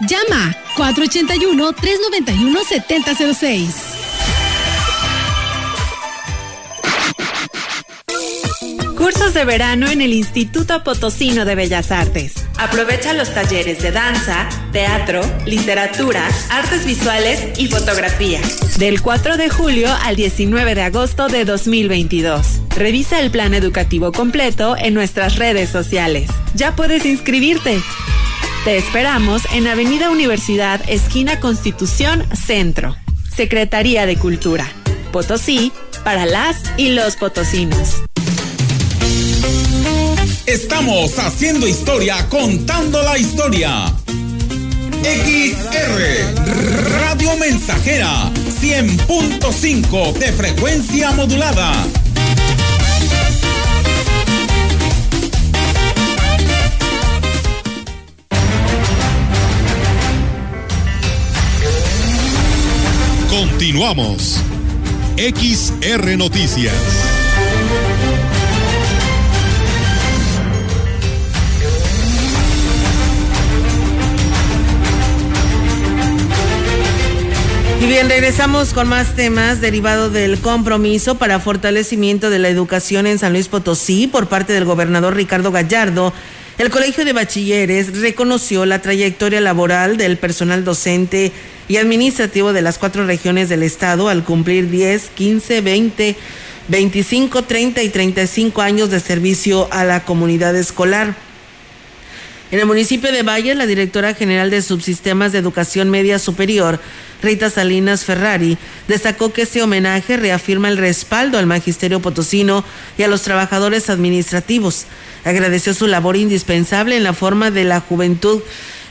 Llama 481-391-7006. Cursos de verano en el Instituto Potosino de Bellas Artes. Aprovecha los talleres de danza, teatro, literatura, artes visuales y fotografía. Del 4 de julio al 19 de agosto de 2022. Revisa el plan educativo completo en nuestras redes sociales. Ya puedes inscribirte. Te esperamos en Avenida Universidad, esquina Constitución, Centro. Secretaría de Cultura. Potosí, para las y los potosinos. Estamos haciendo historia, contando la historia. XR Radio Mensajera 100.5 de frecuencia modulada. Continuamos. XR Noticias. Y bien, regresamos con más temas derivados del compromiso para fortalecimiento de la educación en San Luis Potosí por parte del gobernador Ricardo Gallardo. El Colegio de Bachilleres reconoció la trayectoria laboral del personal docente y administrativo de las cuatro regiones del estado al cumplir 10, 15, 20, 25, 30 y 35 años de servicio a la comunidad escolar. En el municipio de Valle, la directora general de Subsistemas de Educación Media Superior, Rita Salinas Ferrari, destacó que este homenaje reafirma el respaldo al magisterio potosino y a los trabajadores administrativos. Agradeció su labor indispensable en la forma de la juventud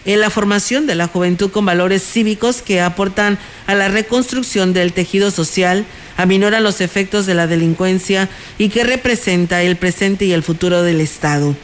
en la formación de la juventud con valores cívicos que aportan a la reconstrucción del tejido social, aminoran los efectos de la delincuencia y que representa el presente y el futuro del Estado.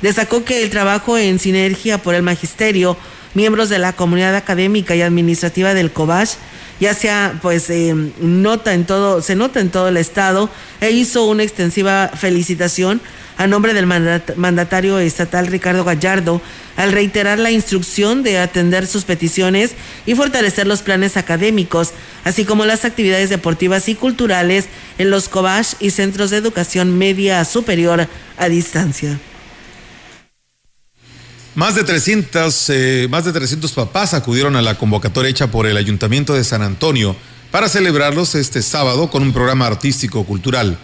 Destacó que el trabajo en sinergia por el magisterio, miembros de la comunidad académica y administrativa del COBASH, ya sea pues eh, nota en todo, se nota en todo el estado e hizo una extensiva felicitación a nombre del mandatario estatal Ricardo Gallardo al reiterar la instrucción de atender sus peticiones y fortalecer los planes académicos, así como las actividades deportivas y culturales en los COBASH y centros de educación media superior a distancia. Más de 300, eh, más de 300 papás acudieron a la convocatoria hecha por el Ayuntamiento de San Antonio para celebrarlos este sábado con un programa artístico cultural.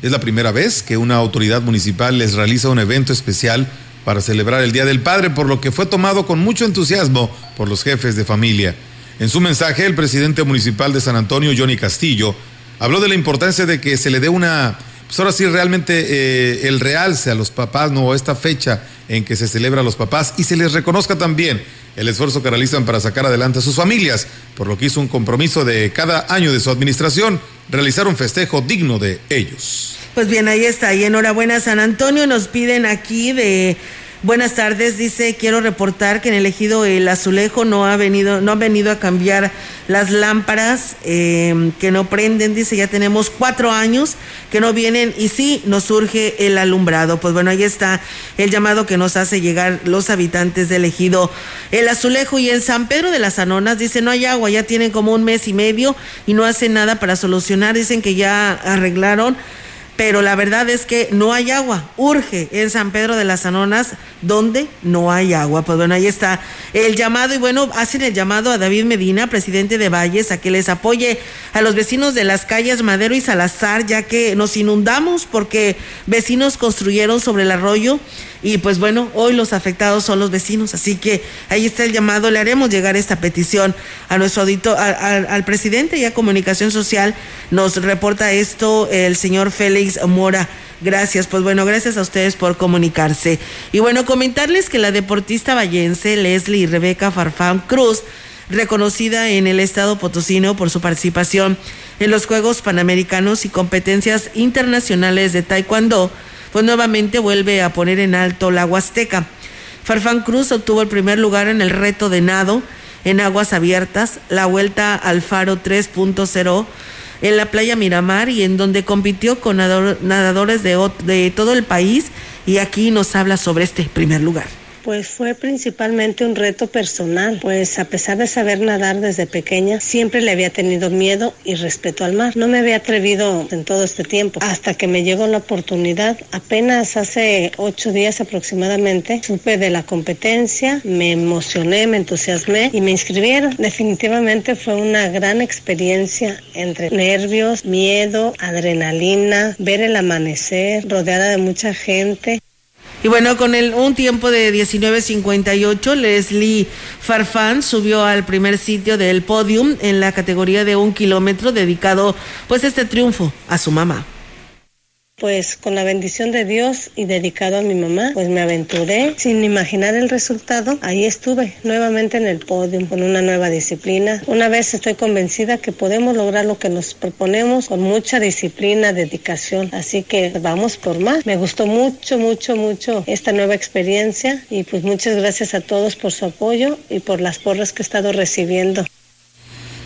Es la primera vez que una autoridad municipal les realiza un evento especial para celebrar el Día del Padre, por lo que fue tomado con mucho entusiasmo por los jefes de familia. En su mensaje, el presidente municipal de San Antonio, Johnny Castillo, habló de la importancia de que se le dé una, pues ahora sí, realmente eh, el realce a los papás, no esta fecha en que se celebra a los papás y se les reconozca también el esfuerzo que realizan para sacar adelante a sus familias, por lo que hizo un compromiso de cada año de su administración realizar un festejo digno de ellos. Pues bien, ahí está. Y enhorabuena San Antonio. Nos piden aquí de Buenas tardes, dice, quiero reportar que en el ejido El Azulejo no ha venido, no han venido a cambiar las lámparas em, que no prenden, dice, ya tenemos cuatro años que no vienen y sí nos surge el alumbrado. Pues bueno, ahí está el llamado que nos hace llegar los habitantes del ejido El Azulejo. Y en San Pedro de las Anonas, dice, no hay agua, ya tienen como un mes y medio y no hacen nada para solucionar, dicen que ya arreglaron pero la verdad es que no hay agua. Urge en San Pedro de las Anonas, donde no hay agua. Pues bueno, ahí está el llamado y bueno, hacen el llamado a David Medina, presidente de Valles, a que les apoye a los vecinos de las calles Madero y Salazar, ya que nos inundamos porque vecinos construyeron sobre el arroyo y pues bueno, hoy los afectados son los vecinos, así que ahí está el llamado. Le haremos llegar esta petición a nuestro auditor, al presidente y a Comunicación Social. Nos reporta esto el señor Félix Mora. Gracias, pues bueno, gracias a ustedes por comunicarse. Y bueno, comentarles que la deportista vallense Leslie Rebeca Farfán Cruz, reconocida en el estado potosino por su participación en los Juegos Panamericanos y competencias internacionales de Taekwondo, pues nuevamente vuelve a poner en alto la Huasteca. Farfán Cruz obtuvo el primer lugar en el reto de nado en aguas abiertas, la vuelta al faro 3.0 en la playa Miramar y en donde compitió con nadadores de, de todo el país y aquí nos habla sobre este primer lugar. Pues fue principalmente un reto personal, pues a pesar de saber nadar desde pequeña, siempre le había tenido miedo y respeto al mar. No me había atrevido en todo este tiempo, hasta que me llegó la oportunidad. Apenas hace ocho días aproximadamente supe de la competencia, me emocioné, me entusiasmé y me inscribieron. Definitivamente fue una gran experiencia entre nervios, miedo, adrenalina, ver el amanecer, rodeada de mucha gente. Y bueno, con el, un tiempo de 19.58, Leslie Farfán subió al primer sitio del podium en la categoría de un kilómetro dedicado pues este triunfo a su mamá pues con la bendición de Dios y dedicado a mi mamá, pues me aventuré sin imaginar el resultado. Ahí estuve nuevamente en el podio con una nueva disciplina. Una vez estoy convencida que podemos lograr lo que nos proponemos con mucha disciplina, dedicación. Así que vamos por más. Me gustó mucho, mucho, mucho esta nueva experiencia y pues muchas gracias a todos por su apoyo y por las porras que he estado recibiendo.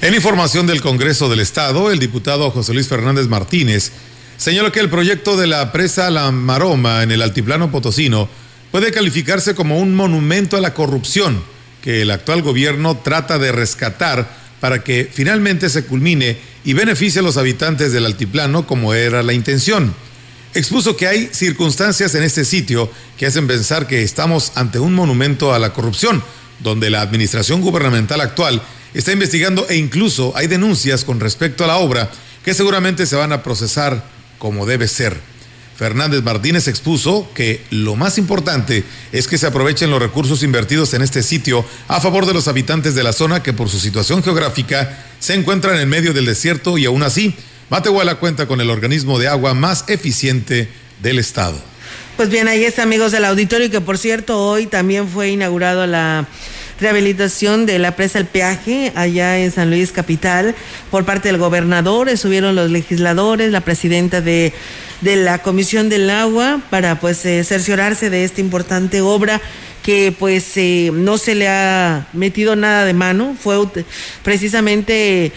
En información del Congreso del Estado, el diputado José Luis Fernández Martínez señaló que el proyecto de la presa La Maroma en el altiplano potosino puede calificarse como un monumento a la corrupción que el actual gobierno trata de rescatar para que finalmente se culmine y beneficie a los habitantes del altiplano como era la intención. Expuso que hay circunstancias en este sitio que hacen pensar que estamos ante un monumento a la corrupción, donde la administración gubernamental actual está investigando e incluso hay denuncias con respecto a la obra que seguramente se van a procesar como debe ser. Fernández Martínez expuso que lo más importante es que se aprovechen los recursos invertidos en este sitio a favor de los habitantes de la zona que por su situación geográfica se encuentran en medio del desierto y aún así Matehuala cuenta con el organismo de agua más eficiente del estado. Pues bien, ahí está amigos del auditorio que por cierto hoy también fue inaugurado la rehabilitación de la presa El Peaje allá en San Luis Capital por parte del gobernador, subieron los legisladores, la presidenta de, la Comisión del Agua para pues eh, cerciorarse de esta importante obra que pues eh, no se le ha metido nada de mano, fue precisamente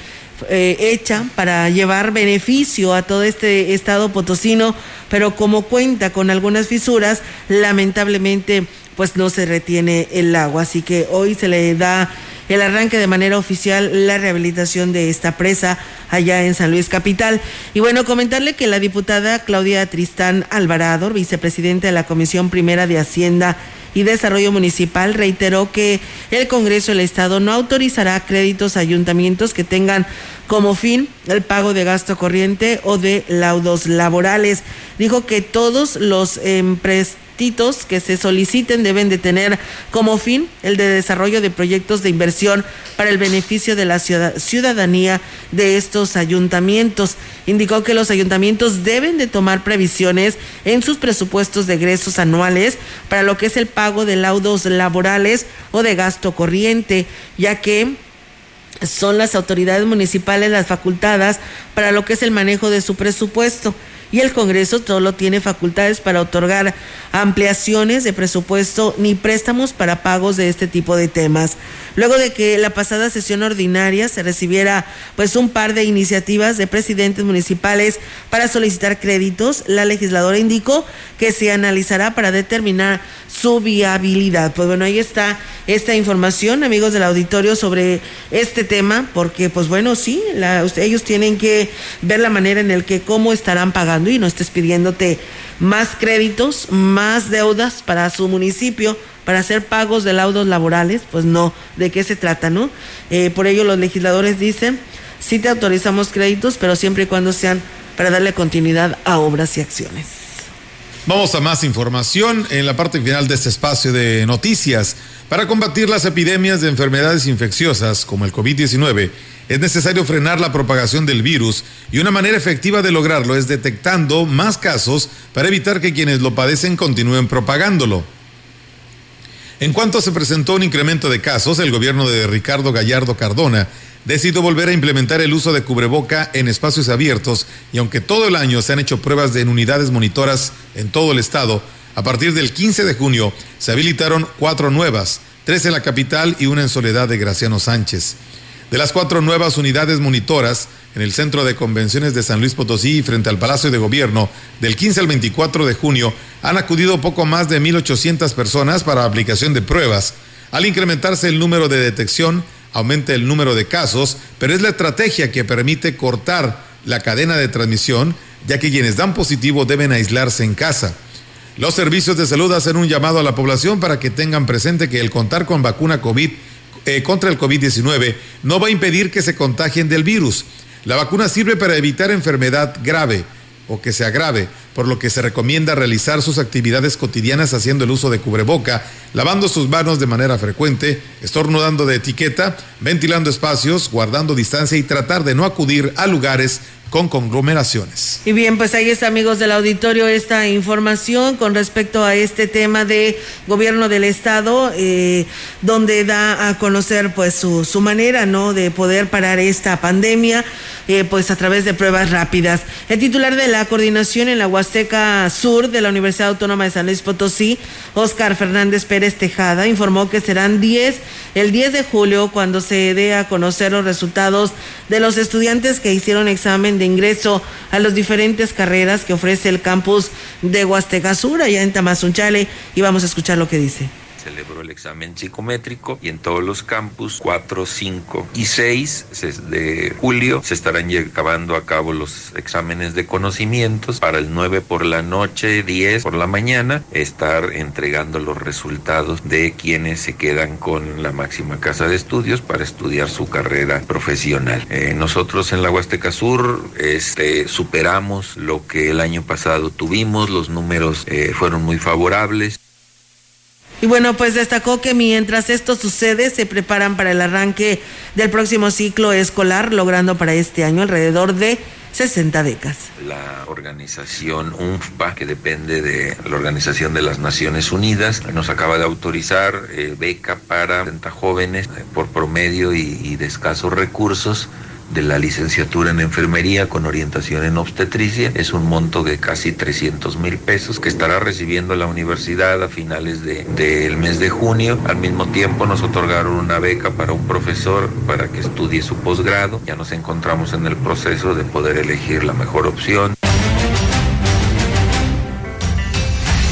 eh, hecha para llevar beneficio a todo este estado potosino, pero como cuenta con algunas fisuras, lamentablemente pues no se retiene el agua. Así que hoy se le da el arranque de manera oficial la rehabilitación de esta presa allá en San Luis Capital. Y bueno, comentarle que la diputada Claudia Tristán Alvarado, vicepresidenta de la Comisión Primera de Hacienda y Desarrollo Municipal, reiteró que el Congreso del Estado no autorizará créditos a ayuntamientos que tengan como fin el pago de gasto corriente o de laudos laborales. Dijo que todos los empresarios que se soliciten deben de tener como fin el de desarrollo de proyectos de inversión para el beneficio de la ciudadanía de estos ayuntamientos. Indicó que los ayuntamientos deben de tomar previsiones en sus presupuestos de egresos anuales para lo que es el pago de laudos laborales o de gasto corriente, ya que son las autoridades municipales las facultadas para lo que es el manejo de su presupuesto. Y el Congreso solo tiene facultades para otorgar ampliaciones de presupuesto ni préstamos para pagos de este tipo de temas. Luego de que la pasada sesión ordinaria se recibiera pues un par de iniciativas de presidentes municipales para solicitar créditos, la legisladora indicó que se analizará para determinar su viabilidad. Pues bueno, ahí está esta información, amigos del auditorio, sobre este tema, porque pues bueno, sí, ellos tienen que ver la manera en el que cómo estarán pagando y no estés pidiéndote más créditos, más deudas para su municipio para hacer pagos de laudos laborales, pues no, ¿de qué se trata, no? Eh, por ello los legisladores dicen, sí te autorizamos créditos, pero siempre y cuando sean para darle continuidad a obras y acciones. Vamos a más información en la parte final de este espacio de noticias. Para combatir las epidemias de enfermedades infecciosas como el COVID-19, es necesario frenar la propagación del virus y una manera efectiva de lograrlo es detectando más casos para evitar que quienes lo padecen continúen propagándolo. En cuanto se presentó un incremento de casos, el gobierno de Ricardo Gallardo Cardona decidió volver a implementar el uso de cubreboca en espacios abiertos y aunque todo el año se han hecho pruebas en unidades monitoras en todo el estado, a partir del 15 de junio se habilitaron cuatro nuevas, tres en la capital y una en Soledad de Graciano Sánchez. De las cuatro nuevas unidades monitoras, en el Centro de Convenciones de San Luis Potosí frente al Palacio de Gobierno, del 15 al 24 de junio, han acudido poco más de 1.800 personas para aplicación de pruebas. Al incrementarse el número de detección, aumenta el número de casos, pero es la estrategia que permite cortar la cadena de transmisión, ya que quienes dan positivo deben aislarse en casa. Los servicios de salud hacen un llamado a la población para que tengan presente que el contar con vacuna COVID eh, contra el COVID-19 no va a impedir que se contagien del virus. La vacuna sirve para evitar enfermedad grave o que se agrave, por lo que se recomienda realizar sus actividades cotidianas haciendo el uso de cubreboca, lavando sus manos de manera frecuente, estornudando de etiqueta, ventilando espacios, guardando distancia y tratar de no acudir a lugares con conglomeraciones. Y bien, pues ahí está, amigos del auditorio, esta información con respecto a este tema de gobierno del Estado, eh, donde da a conocer pues su, su, manera, ¿no?, de poder parar esta pandemia, eh, pues a través de pruebas rápidas. El titular de la coordinación en la Huasteca Sur de la Universidad Autónoma de San Luis Potosí, Oscar Fernández Pérez Tejada, informó que serán 10, el 10 de julio, cuando se dé a conocer los resultados de los estudiantes que hicieron examen de ingreso a las diferentes carreras que ofrece el campus de Huasteca Sur, allá en Tamazunchale, y vamos a escuchar lo que dice celebró el examen psicométrico y en todos los campus 4, 5 y 6 de julio se estarán llevando a cabo los exámenes de conocimientos para el 9 por la noche, 10 por la mañana, estar entregando los resultados de quienes se quedan con la máxima casa de estudios para estudiar su carrera profesional. Eh, nosotros en la Huasteca Sur este, superamos lo que el año pasado tuvimos, los números eh, fueron muy favorables. Y bueno, pues destacó que mientras esto sucede, se preparan para el arranque del próximo ciclo escolar, logrando para este año alrededor de 60 becas. La organización UNFPA, que depende de la Organización de las Naciones Unidas, nos acaba de autorizar eh, beca para 60 jóvenes eh, por promedio y de escasos recursos de la licenciatura en enfermería con orientación en obstetricia. Es un monto de casi 300 mil pesos que estará recibiendo la universidad a finales del mes de junio. Al mismo tiempo nos otorgaron una beca para un profesor para que estudie su posgrado. Ya nos encontramos en el proceso de poder elegir la mejor opción.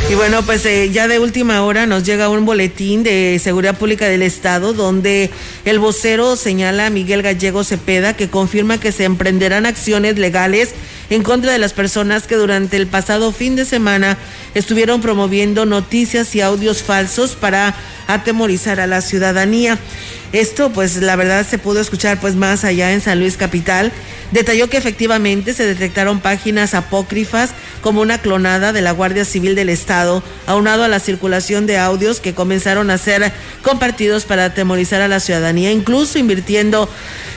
Y bueno, pues eh, ya de última hora nos llega un boletín de Seguridad Pública del Estado donde el vocero señala a Miguel Gallego Cepeda que confirma que se emprenderán acciones legales en contra de las personas que durante el pasado fin de semana estuvieron promoviendo noticias y audios falsos para atemorizar a la ciudadanía. Esto, pues la verdad se pudo escuchar pues más allá en San Luis Capital. Detalló que efectivamente se detectaron páginas apócrifas como una clonada de la Guardia Civil del Estado, aunado a la circulación de audios que comenzaron a ser compartidos para atemorizar a la ciudadanía, incluso invirtiendo,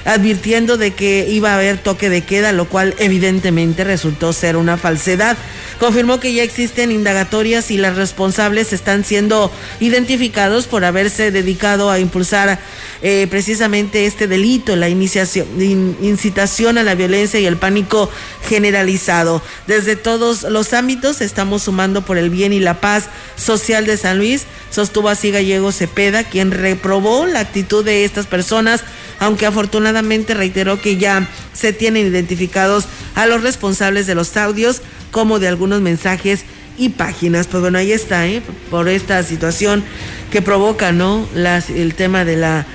advirtiendo de que iba a haber toque de queda, lo cual evidentemente resultó ser una falsedad. Confirmó que ya existen indagatorias y las responsables están siendo identificados por haberse dedicado a impulsar eh, precisamente este delito, la iniciación, in- incitación a la violencia y el pánico generalizado. Desde todos los ámbitos estamos sumando por el bien y la paz social de San Luis, sostuvo así Gallego Cepeda, quien reprobó la actitud de estas personas, aunque afortunadamente reiteró que ya se tienen identificados a los responsables de los audios como de algunos mensajes y páginas. Pues bueno, ahí está, ¿eh? por esta situación que provoca, ¿no? Las, el tema de la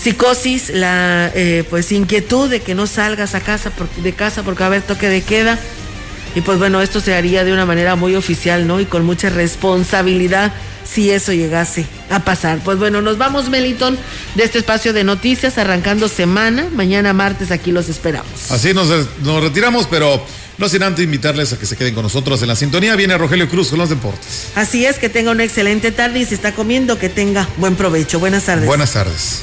psicosis, la eh, pues inquietud de que no salgas a casa por- de casa porque va a haber toque de queda. Y pues bueno, esto se haría de una manera muy oficial, ¿no? Y con mucha responsabilidad si eso llegase a pasar. Pues bueno, nos vamos, Meliton, de este espacio de noticias, arrancando semana. Mañana martes aquí los esperamos. Así nos, nos retiramos, pero no sin antes invitarles a que se queden con nosotros en la sintonía. Viene Rogelio Cruz con los deportes. Así es, que tenga una excelente tarde y si está comiendo, que tenga buen provecho. Buenas tardes. Buenas tardes.